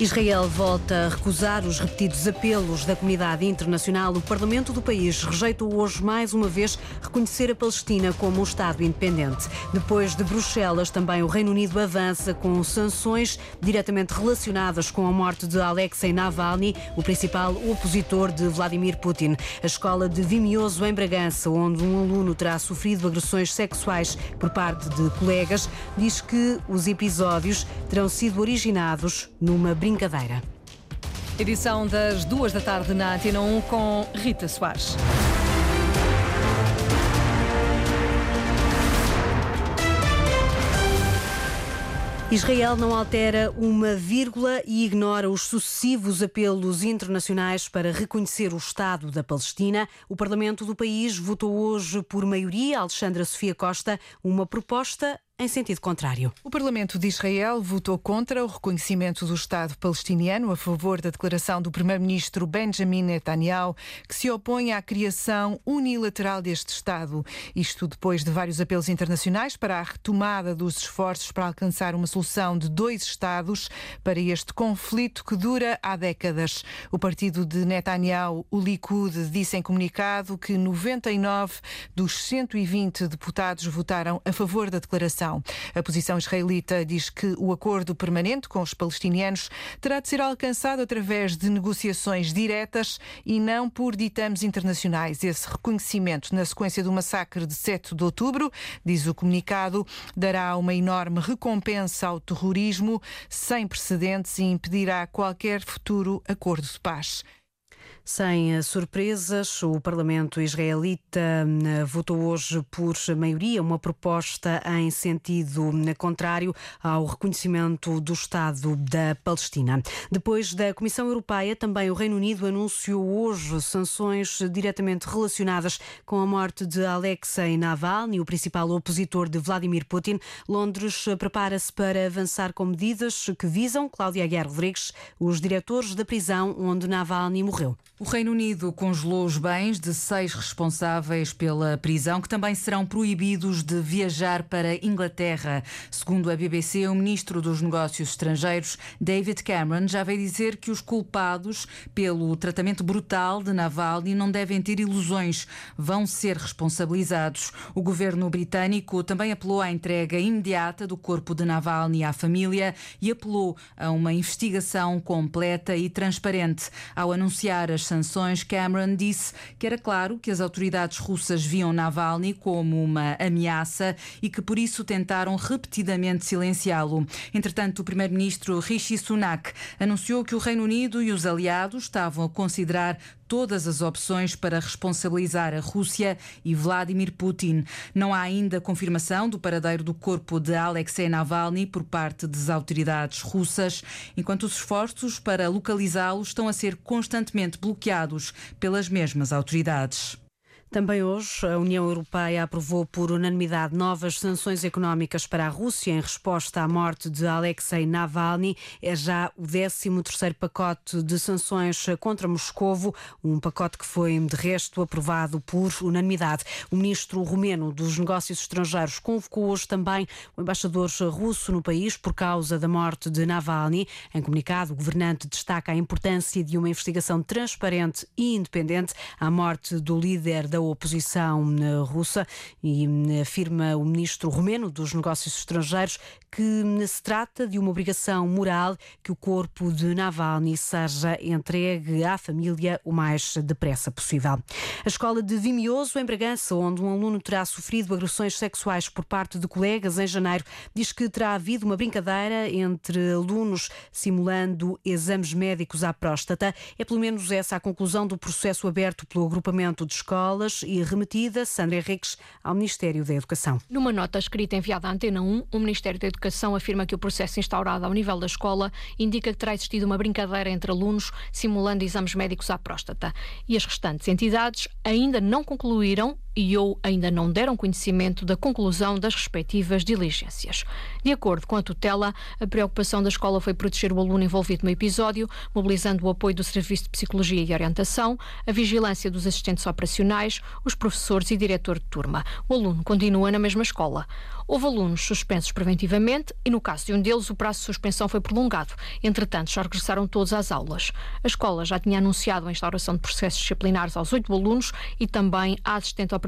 Israel volta a recusar os repetidos apelos da comunidade internacional. O Parlamento do país rejeitou hoje mais uma vez reconhecer a Palestina como um Estado independente. Depois de Bruxelas, também o Reino Unido avança com sanções diretamente relacionadas com a morte de Alexei Navalny, o principal opositor de Vladimir Putin. A escola de Vimioso, em Bragança, onde um aluno terá sofrido agressões sexuais por parte de colegas, diz que os episódios terão sido originados numa brincadeira. Edição das duas da tarde na Antena 1 com Rita Soares. Israel não altera uma vírgula e ignora os sucessivos apelos internacionais para reconhecer o Estado da Palestina. O Parlamento do país votou hoje, por maioria, Alexandra Sofia Costa, uma proposta em sentido contrário. O Parlamento de Israel votou contra o reconhecimento do Estado palestiniano a favor da declaração do primeiro-ministro Benjamin Netanyahu, que se opõe à criação unilateral deste Estado. Isto depois de vários apelos internacionais para a retomada dos esforços para alcançar uma solução de dois Estados para este conflito que dura há décadas. O partido de Netanyahu, o Likud, disse em comunicado que 99 dos 120 deputados votaram a favor da declaração a posição israelita diz que o acordo permanente com os palestinianos terá de ser alcançado através de negociações diretas e não por ditames internacionais. Esse reconhecimento, na sequência do massacre de 7 de outubro, diz o comunicado, dará uma enorme recompensa ao terrorismo sem precedentes e impedirá qualquer futuro acordo de paz. Sem eh, surpresas, o Parlamento israelita eh, votou hoje por maioria uma proposta em sentido eh, contrário ao reconhecimento do Estado da Palestina. Depois da Comissão Europeia, também o Reino Unido anunciou hoje sanções diretamente relacionadas com a morte de Alexei Navalny, o principal opositor de Vladimir Putin. Londres prepara-se para avançar com medidas que visam, Cláudia Aguiar Rodrigues, os diretores da prisão onde Navalny morreu. O Reino Unido congelou os bens de seis responsáveis pela prisão, que também serão proibidos de viajar para Inglaterra. Segundo a BBC, o ministro dos Negócios Estrangeiros, David Cameron, já veio dizer que os culpados pelo tratamento brutal de Navalny não devem ter ilusões, vão ser responsabilizados. O governo britânico também apelou à entrega imediata do corpo de Navalny à família e apelou a uma investigação completa e transparente. Ao anunciar as sanções, Cameron disse que era claro que as autoridades russas viam Navalny como uma ameaça e que por isso tentaram repetidamente silenciá-lo. Entretanto, o primeiro-ministro Rishi Sunak anunciou que o Reino Unido e os aliados estavam a considerar todas as opções para responsabilizar a Rússia e Vladimir Putin. Não há ainda confirmação do paradeiro do corpo de Alexei Navalny por parte das autoridades russas, enquanto os esforços para localizá-lo estão a ser constantemente bloqueados pelas mesmas autoridades. Também hoje, a União Europeia aprovou por unanimidade novas sanções económicas para a Rússia em resposta à morte de Alexei Navalny. É já o 13º pacote de sanções contra Moscovo, um pacote que foi, de resto, aprovado por unanimidade. O ministro romeno dos Negócios Estrangeiros convocou hoje também o embaixador russo no país por causa da morte de Navalny. Em comunicado, o governante destaca a importância de uma investigação transparente e independente à morte do líder da oposição eh, russa e eh, afirma o ministro romeno dos Negócios Estrangeiros que se trata de uma obrigação moral que o corpo de Navalny seja entregue à família o mais depressa possível. A escola de Vimioso, em Bragança, onde um aluno terá sofrido agressões sexuais por parte de colegas em janeiro, diz que terá havido uma brincadeira entre alunos simulando exames médicos à próstata. É pelo menos essa a conclusão do processo aberto pelo agrupamento de escolas e remetida, Sandra Henriques, ao Ministério da Educação. Numa nota escrita enviada à Antena 1, o Ministério da Educação afirma que o processo instaurado ao nível da escola indica que terá existido uma brincadeira entre alunos simulando exames médicos à próstata. E as restantes entidades ainda não concluíram e ou ainda não deram conhecimento da conclusão das respectivas diligências. De acordo com a tutela, a preocupação da escola foi proteger o aluno envolvido no episódio, mobilizando o apoio do Serviço de Psicologia e Orientação, a vigilância dos assistentes operacionais, os professores e diretor de turma. O aluno continua na mesma escola. Houve alunos suspensos preventivamente e, no caso de um deles, o prazo de suspensão foi prolongado. Entretanto, já regressaram todos às aulas. A escola já tinha anunciado a instauração de processos disciplinares aos oito alunos e também à assistente operacional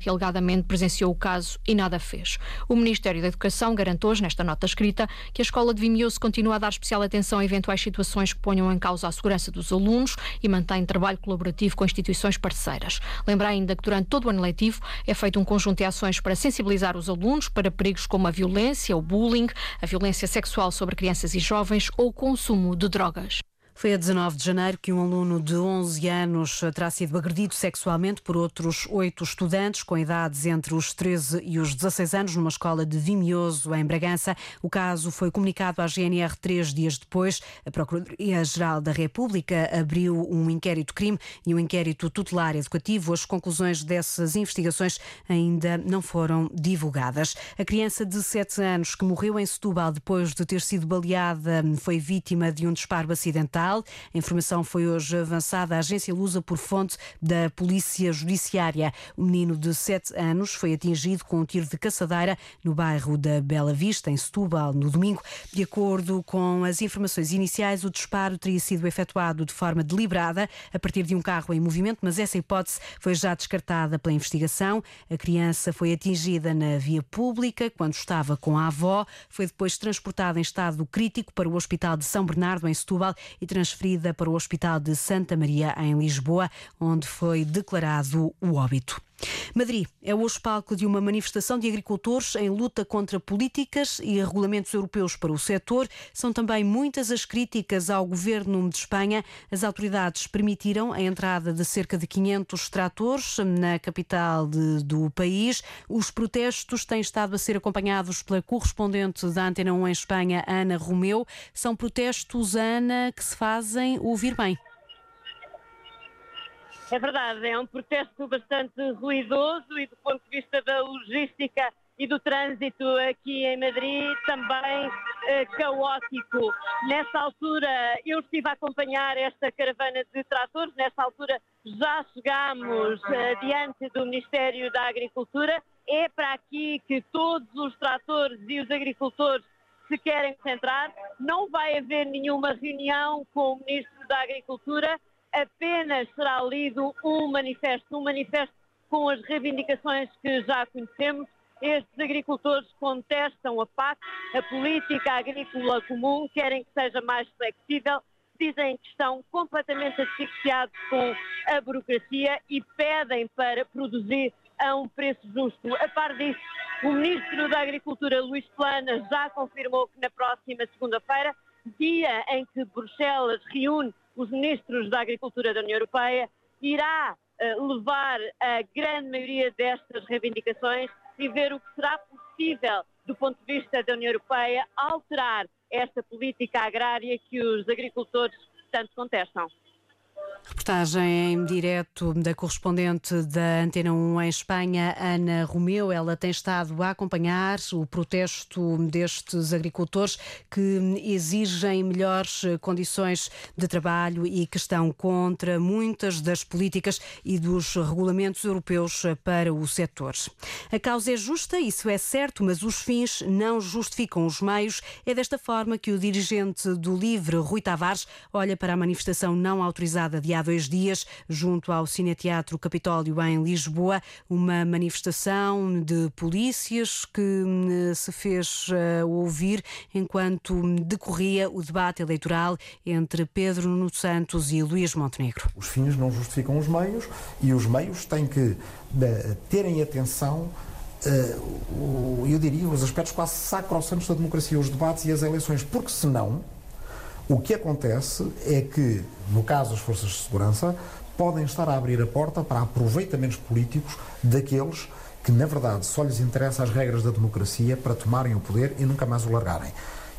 que alegadamente presenciou o caso e nada fez. O Ministério da Educação garante hoje, nesta nota escrita, que a escola de Vimioso continua a dar especial atenção a eventuais situações que ponham em causa a segurança dos alunos e mantém trabalho colaborativo com instituições parceiras. Lembra ainda que durante todo o ano letivo é feito um conjunto de ações para sensibilizar os alunos para perigos como a violência, o bullying, a violência sexual sobre crianças e jovens ou o consumo de drogas. Foi a 19 de janeiro que um aluno de 11 anos terá sido agredido sexualmente por outros oito estudantes com idades entre os 13 e os 16 anos numa escola de Vimioso, em Bragança. O caso foi comunicado à GNR três dias depois. A Procuradoria-Geral da República abriu um inquérito-crime e um inquérito tutelar educativo. As conclusões dessas investigações ainda não foram divulgadas. A criança de 7 anos que morreu em Setúbal depois de ter sido baleada foi vítima de um disparo acidental a informação foi hoje avançada à agência Lusa por fonte da Polícia Judiciária. O menino de 7 anos foi atingido com um tiro de caçadeira no bairro da Bela Vista, em Setúbal, no domingo. De acordo com as informações iniciais, o disparo teria sido efetuado de forma deliberada a partir de um carro em movimento, mas essa hipótese foi já descartada pela investigação. A criança foi atingida na via pública quando estava com a avó, foi depois transportada em estado crítico para o Hospital de São Bernardo, em Setúbal, e transferida para o Hospital de Santa Maria, em Lisboa, onde foi declarado o óbito. Madrid é hoje palco de uma manifestação de agricultores em luta contra políticas e regulamentos europeus para o setor. São também muitas as críticas ao governo de Espanha. As autoridades permitiram a entrada de cerca de 500 tratores na capital de, do país. Os protestos têm estado a ser acompanhados pela correspondente da Antena 1 em Espanha, Ana Romeu. São protestos, Ana, que se fazem ouvir bem. É verdade, é um protesto bastante ruidoso e do ponto de vista da logística e do trânsito aqui em Madrid também eh, caótico. Nessa altura eu estive a acompanhar esta caravana de tratores, nessa altura já chegámos eh, diante do Ministério da Agricultura. É para aqui que todos os tratores e os agricultores se querem concentrar. Não vai haver nenhuma reunião com o Ministro da Agricultura apenas será lido um manifesto, um manifesto com as reivindicações que já conhecemos. Estes agricultores contestam a PAC, a política agrícola comum, querem que seja mais flexível, dizem que estão completamente asfixiados com a burocracia e pedem para produzir a um preço justo. A par disso, o Ministro da Agricultura, Luís Plana, já confirmou que na próxima segunda-feira, dia em que Bruxelas reúne os ministros da Agricultura da União Europeia, irá uh, levar a grande maioria destas reivindicações e ver o que será possível, do ponto de vista da União Europeia, alterar esta política agrária que os agricultores tanto contestam. Reportagem em direto da correspondente da Antena 1 em Espanha, Ana Romeu. Ela tem estado a acompanhar o protesto destes agricultores que exigem melhores condições de trabalho e que estão contra muitas das políticas e dos regulamentos europeus para o setor. A causa é justa, isso é certo, mas os fins não justificam os meios. É desta forma que o dirigente do Livre, Rui Tavares, olha para a manifestação não autorizada de há dois dias, junto ao Cineteatro Capitólio em Lisboa, uma manifestação de polícias que hum, se fez uh, ouvir enquanto decorria o debate eleitoral entre Pedro Nuno Santos e Luís Montenegro. Os fins não justificam os meios e os meios têm que uh, terem atenção Uh, eu diria, os aspectos quase sacrossantos da democracia, os debates e as eleições, porque senão o que acontece é que, no caso das forças de segurança, podem estar a abrir a porta para aproveitamentos políticos daqueles que, na verdade, só lhes interessa as regras da democracia para tomarem o poder e nunca mais o largarem.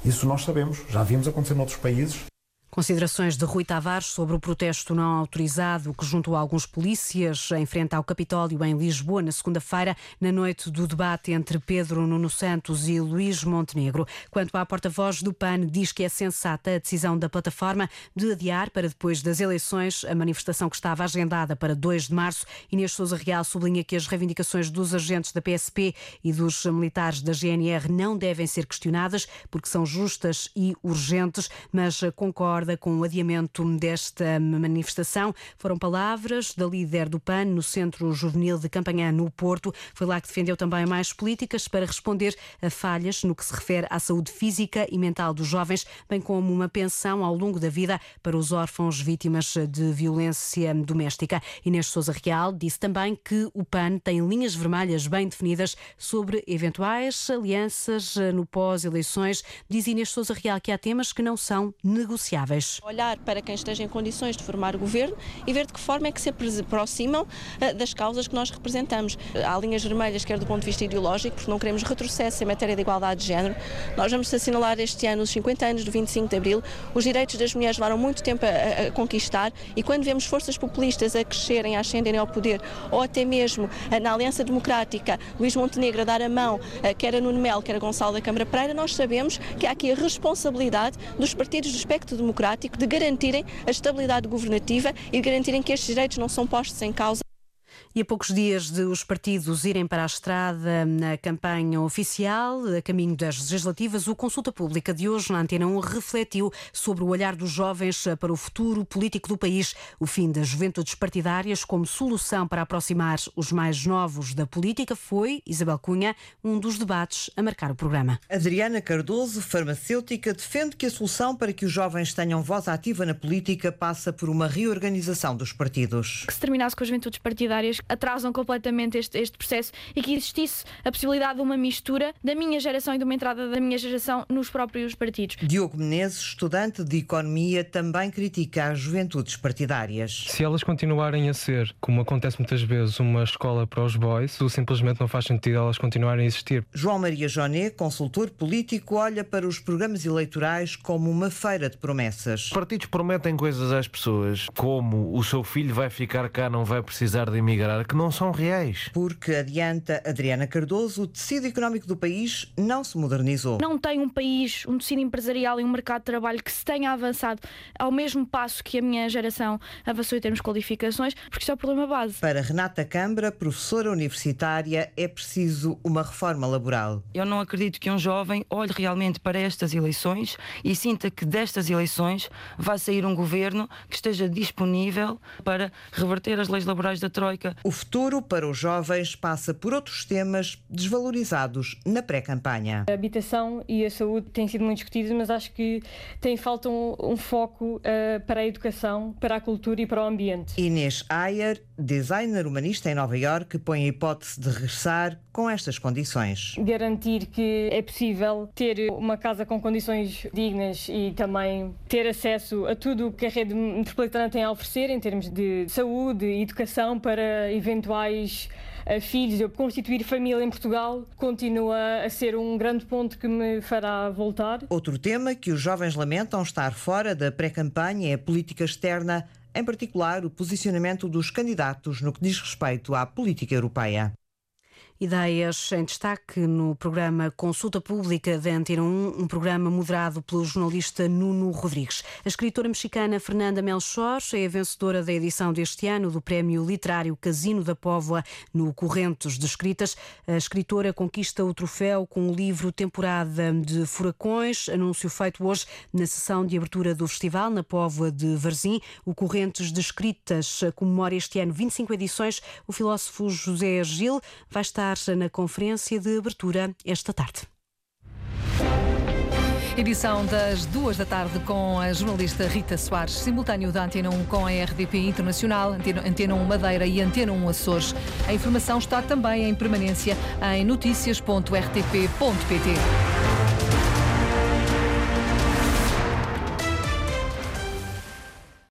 Isso nós sabemos, já vimos acontecer noutros países Considerações de Rui Tavares sobre o protesto não autorizado que juntou alguns polícias em frente ao Capitólio em Lisboa na segunda-feira, na noite do debate entre Pedro Nuno Santos e Luís Montenegro. Quanto à porta-voz do PAN, diz que é sensata a decisão da plataforma de adiar para depois das eleições a manifestação que estava agendada para 2 de março. Inês Souza Real sublinha que as reivindicações dos agentes da PSP e dos militares da GNR não devem ser questionadas porque são justas e urgentes, mas concorda concorda com o adiamento desta manifestação. Foram palavras da líder do PAN no Centro Juvenil de Campanhã, no Porto. Foi lá que defendeu também mais políticas para responder a falhas no que se refere à saúde física e mental dos jovens, bem como uma pensão ao longo da vida para os órfãos vítimas de violência doméstica. Inês Souza Real disse também que o PAN tem linhas vermelhas bem definidas sobre eventuais alianças no pós-eleições. Diz Inês Souza Real que há temas que não são negociáveis. Olhar para quem esteja em condições de formar governo e ver de que forma é que se aproximam eh, das causas que nós representamos. Há linhas vermelhas, quer do ponto de vista ideológico, porque não queremos retrocesso em matéria de igualdade de género. Nós vamos assinalar este ano os 50 anos do 25 de Abril. Os direitos das mulheres levaram muito tempo a, a conquistar e quando vemos forças populistas a crescerem, a ascenderem ao poder, ou até mesmo eh, na Aliança Democrática, Luís Montenegro a dar a mão, eh, quer a Nuno Melo, quer a Gonçalo da Câmara Pereira, nós sabemos que há aqui a responsabilidade dos partidos do espectro democrático democrático de garantirem a estabilidade governativa e de garantirem que estes direitos não são postos em causa. E a poucos dias de os partidos irem para a estrada na campanha oficial, a caminho das legislativas, o Consulta Pública de hoje na Antena 1 refletiu sobre o olhar dos jovens para o futuro político do país, o fim das juventudes partidárias como solução para aproximar os mais novos da política foi, Isabel Cunha, um dos debates a marcar o programa. Adriana Cardoso, farmacêutica, defende que a solução para que os jovens tenham voz ativa na política passa por uma reorganização dos partidos. Que se terminasse com as juventudes partidárias atrasam completamente este, este processo e que existisse a possibilidade de uma mistura da minha geração e de uma entrada da minha geração nos próprios partidos. Diogo Menezes, estudante de Economia, também critica as juventudes partidárias. Se elas continuarem a ser, como acontece muitas vezes, uma escola para os boys, simplesmente não faz sentido elas continuarem a existir. João Maria Joné, consultor político, olha para os programas eleitorais como uma feira de promessas. Os partidos prometem coisas às pessoas, como o seu filho vai ficar cá, não vai precisar de emigrar que não são reais. Porque adianta Adriana Cardoso, o tecido económico do país não se modernizou. Não tem um país, um tecido empresarial e um mercado de trabalho que se tenha avançado ao mesmo passo que a minha geração avançou em termos de qualificações, porque isso é o problema base. Para Renata Câmara, professora universitária, é preciso uma reforma laboral. Eu não acredito que um jovem olhe realmente para estas eleições e sinta que destas eleições vai sair um governo que esteja disponível para reverter as leis laborais da Troika, o futuro para os jovens passa por outros temas desvalorizados na pré-campanha. A habitação e a saúde têm sido muito discutidas, mas acho que tem falta um, um foco uh, para a educação, para a cultura e para o ambiente. Inês Ayer, designer humanista em Nova Iorque, põe a hipótese de regressar com estas condições. Garantir que é possível ter uma casa com condições dignas e também ter acesso a tudo o que a rede metropolitana tem a oferecer em termos de saúde educação para eventuais uh, filhos. Eu constituir família em Portugal continua a ser um grande ponto que me fará voltar. Outro tema que os jovens lamentam estar fora da pré-campanha é a política externa, em particular o posicionamento dos candidatos no que diz respeito à política europeia. Ideias em destaque no programa Consulta Pública da Antena 1, um programa moderado pelo jornalista Nuno Rodrigues. A escritora mexicana Fernanda Melchor é a vencedora da edição deste ano do Prémio Literário Casino da Póvoa no Correntes de Escritas. A escritora conquista o troféu com o livro Temporada de Furacões, anúncio feito hoje na sessão de abertura do festival na Póvoa de Varzim. O Correntes de Escritas comemora este ano 25 edições. O filósofo José Gil vai estar na conferência de abertura esta tarde. Edição das duas da tarde com a jornalista Rita Soares, simultâneo da Antena 1 com a RDP Internacional, Antena 1 Madeira e Antena 1 Açores. A informação está também em permanência em notícias.rtp.pt.